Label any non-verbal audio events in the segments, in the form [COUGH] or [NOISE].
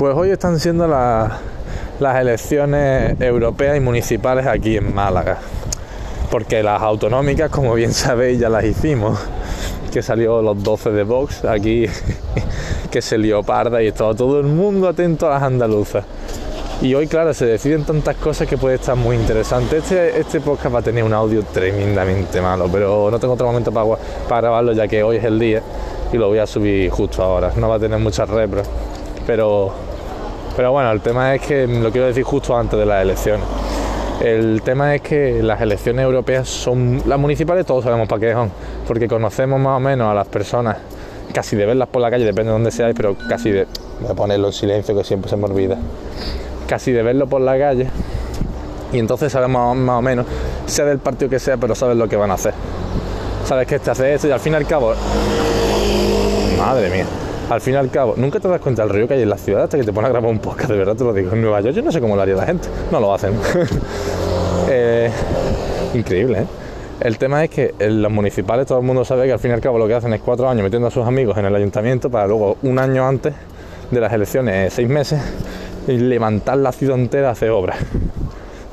Pues hoy están siendo las elecciones europeas y municipales aquí en Málaga. Porque las autonómicas, como bien sabéis, ya las hicimos. Que salió los 12 de Vox aquí, [LAUGHS] que se lió parda y estaba todo el mundo atento a las andaluzas. Y hoy, claro, se deciden tantas cosas que puede estar muy interesante. Este, este podcast va a tener un audio tremendamente malo, pero no tengo otro momento para, grabarlo ya que hoy es el día y lo voy a subir justo ahora. No va a tener muchas repras, pero, pero bueno, el tema es que lo quiero decir justo antes de las elecciones. El tema es que las elecciones europeas son las municipales, todos sabemos para qué son, porque conocemos más o menos a las personas, casi de verlas por la calle, depende de dónde seáis, pero casi de. Voy a ponerlo en silencio que siempre se me olvida casi de verlo por la calle y entonces sabemos más o menos, sea del partido que sea, pero sabes lo que van a hacer. Sabes que este hace esto y al fin y al cabo, madre mía, al fin y al cabo, nunca te das cuenta del río que hay en la ciudad hasta que te pones a grabar un podcast, de verdad te lo digo. En Nueva York yo no sé cómo lo haría la gente, no lo hacen. [LAUGHS] Eh, increíble, ¿eh? El tema es que en los municipales todo el mundo sabe que al fin y al cabo lo que hacen es cuatro años metiendo a sus amigos en el ayuntamiento para luego un año antes de las elecciones, seis meses, y levantar la ciudad entera hace obras.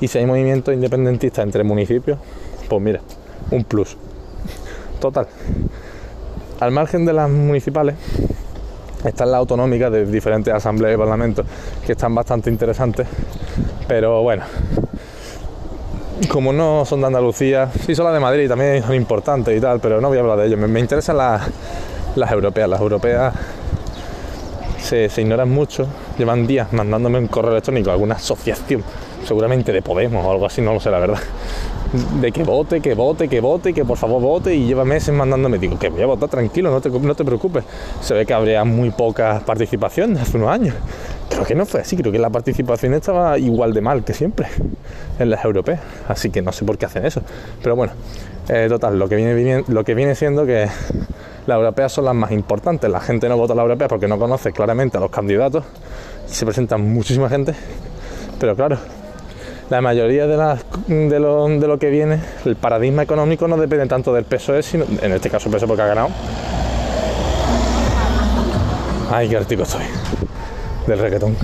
Y si hay movimiento independentista entre municipios, pues mira, un plus. Total. Al margen de las municipales, están las autonómicas de diferentes asambleas y parlamentos que están bastante interesantes, pero bueno, como no son de Andalucía, sí son las de Madrid también son importantes y tal, pero no voy a hablar de ellos. Me, interesan las europeas. Las europeas se, ignoran mucho, llevan días mandándome un correo electrónico a alguna asociación, seguramente de Podemos o algo así, no lo sé la verdad, de que vote, que vote, que vote, que por favor vote y lleva meses mandándome, digo que voy a votar tranquilo, no te, no te preocupes, se ve que habría muy poca participación hace unos años, creo que no fue así, creo que la participación estaba igual de mal que siempre en las europeas, así que no sé por qué hacen eso, pero bueno, eh, total, lo que viene, lo que viene siendo que las europeas son las más importantes. La gente no vota a las europeas porque no conoce claramente a los candidatos. Se presenta muchísima gente, pero claro, la mayoría de, de, lo, que viene, el paradigma económico no depende tanto del PSOE, sino, en este caso el PSOE porque ha ganado. Ay, qué artículo estoy. Del reggaetón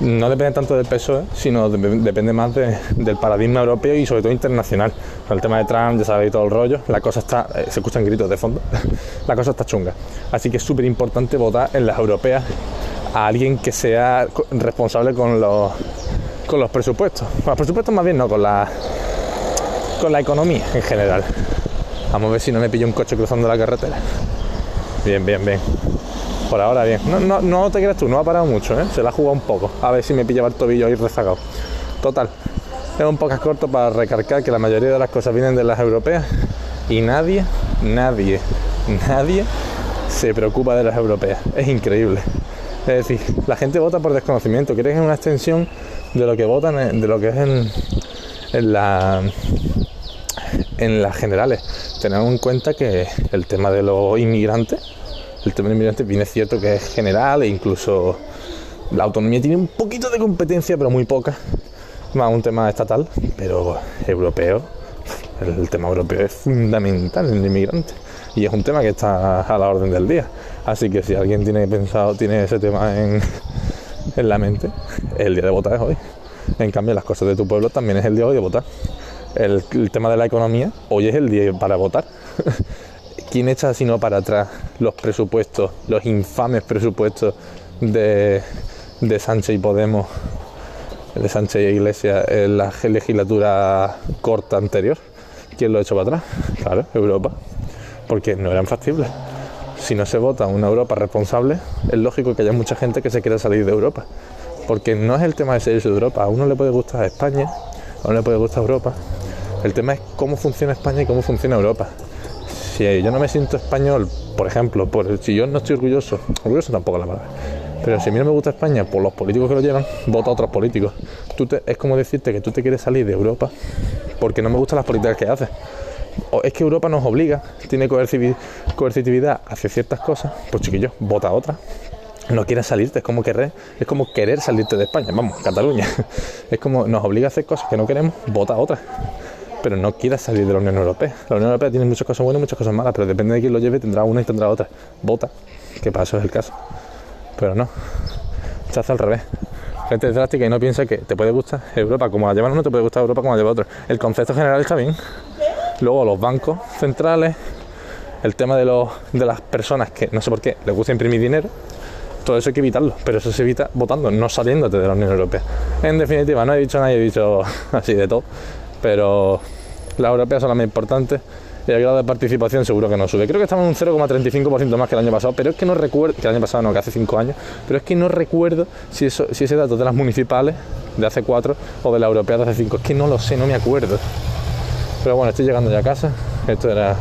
no depende tanto del PSOE, sino depende más del paradigma europeo y sobre todo internacional. Con el tema de Trump, ya sabéis todo el rollo, la cosa está, eh, se escuchan gritos de fondo, [LAUGHS] la cosa está chunga. Así que es súper importante votar en las europeas a alguien que sea responsable con los, con los presupuestos. Con los presupuestos más bien no, con la, con la economía en general. Vamos a ver si no me pillo un coche cruzando la carretera. Bien, bien, bien. Por ahora bien. No, no, te creas tú, no ha parado mucho, ¿eh? Se la ha jugado un poco. A ver si me pillaba el tobillo ahí rezagado. Total. Es un poco corto para recargar que la mayoría de las cosas vienen de las europeas y nadie, nadie, nadie se preocupa de las europeas. Es increíble. Es decir, la gente vota por desconocimiento. Quieren que es una extensión de lo que votan, de lo que es en, en la en las generales. Tenemos en cuenta que el tema de los inmigrantes el tema del inmigrante viene cierto que es general e incluso la autonomía tiene un poquito de competencia, pero muy poca. Más un tema estatal, pero europeo. El tema europeo es fundamental en el inmigrante y es un tema que está a la orden del día. Así que si alguien tiene pensado, tiene ese tema en, en la mente, el día de votar es hoy. En cambio, las cosas de tu pueblo también es el día de hoy de votar. El, tema de la economía, hoy es el día para votar. [LAUGHS] ¿quién echa sino para atrás los presupuestos, los infames presupuestos de, Sánchez y Podemos, de Sánchez y Iglesia en la legislatura corta anterior? ¿Quién lo ha hecho para atrás? Claro, Europa. Porque no eran factibles. Si no se vota una Europa responsable, es lógico que haya mucha gente que se quiera salir de Europa. Porque no es el tema de salirse de Europa. A uno le puede gustar España, a uno le puede gustar Europa. El tema es cómo funciona España y cómo funciona Europa si yo no me siento español, por ejemplo, por, si yo no estoy orgulloso, orgulloso tampoco la palabra, pero si a mí no me gusta España por los políticos que lo llevan, voto a otros políticos. Tú es como decirte que tú te quieres salir de Europa porque no me gustan las políticas que haces. Es que Europa nos obliga, tiene coercitividad hacia ciertas cosas, pues chiquillo, vota otra. No quieres salirte, es como querer, es como querer salirte de España, vamos, Cataluña. [LAUGHS] Es como nos obliga a hacer cosas que no queremos, vota otra pero no quiera salir de la Unión Europea. La Unión Europea tiene muchas cosas buenas y muchas cosas malas, pero depende de quién lo lleve, tendrá una y tendrá otra. Vota, que para eso es el caso. Pero no. se hace al revés. Gente drástica y no piensa que te puede gustar Europa como la llevan uno, te puede gustar Europa como la lleva otro. El concepto general está bien. Luego los bancos centrales, el tema de, los, de las personas que no sé por qué les gusta imprimir dinero, todo eso hay que evitarlo, pero eso se evita votando, no saliéndote de la Unión Europea. En definitiva, no he dicho nada, he dicho [LAUGHS] así de todo, pero las europeas son las más importantes y el grado de participación seguro que no sube. Creo que estamos en un 0,35% más que el año pasado, pero es que no recuerdo, que el año pasado no, que hace 5 años, pero es que no recuerdo si, eso, si ese dato de las municipales de hace 4 o de la europea de hace 5, es que no lo sé, no me acuerdo. Pero bueno, estoy llegando ya a casa, esto era,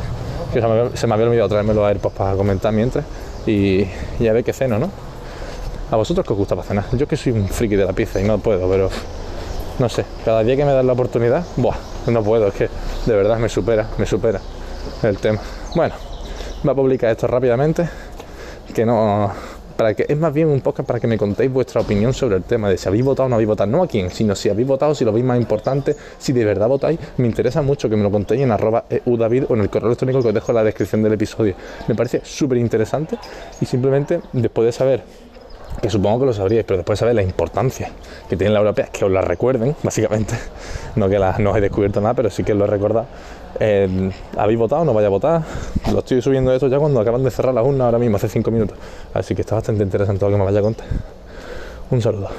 se me, se me había olvidado traerme los AirPods para comentar mientras y, y a ver qué ceno, ¿no? ¿A vosotros qué os gusta para cenar? Yo que soy un friki de la pizza y no puedo, pero no sé, cada día que me dan la oportunidad, buah, no puedo, es que de verdad me supera, me supera el tema. Bueno, voy a publicar esto rápidamente, que no, para que es más bien un podcast para que me contéis vuestra opinión sobre el tema de si habéis votado o no habéis votado, no a quién, sino si habéis votado, si lo veis más importante, si de verdad votáis, me interesa mucho que me lo contéis en arroba eudavid o en el correo electrónico que os dejo en la descripción del episodio. Me parece súper interesante y simplemente después de saber que supongo que lo sabríais, pero después de saber la importancia que tiene la europea, que os la recuerden, [LAUGHS] básicamente, no que la, no os he descubierto nada, pero sí que lo he recordado. Eh, ¿Habéis votado? ¿No vaya a votar? Lo estoy subiendo esto ya cuando acaban de cerrar las urnas ahora mismo, hace cinco minutos. Así que está bastante interesante lo que me vaya a contar. Un saludo.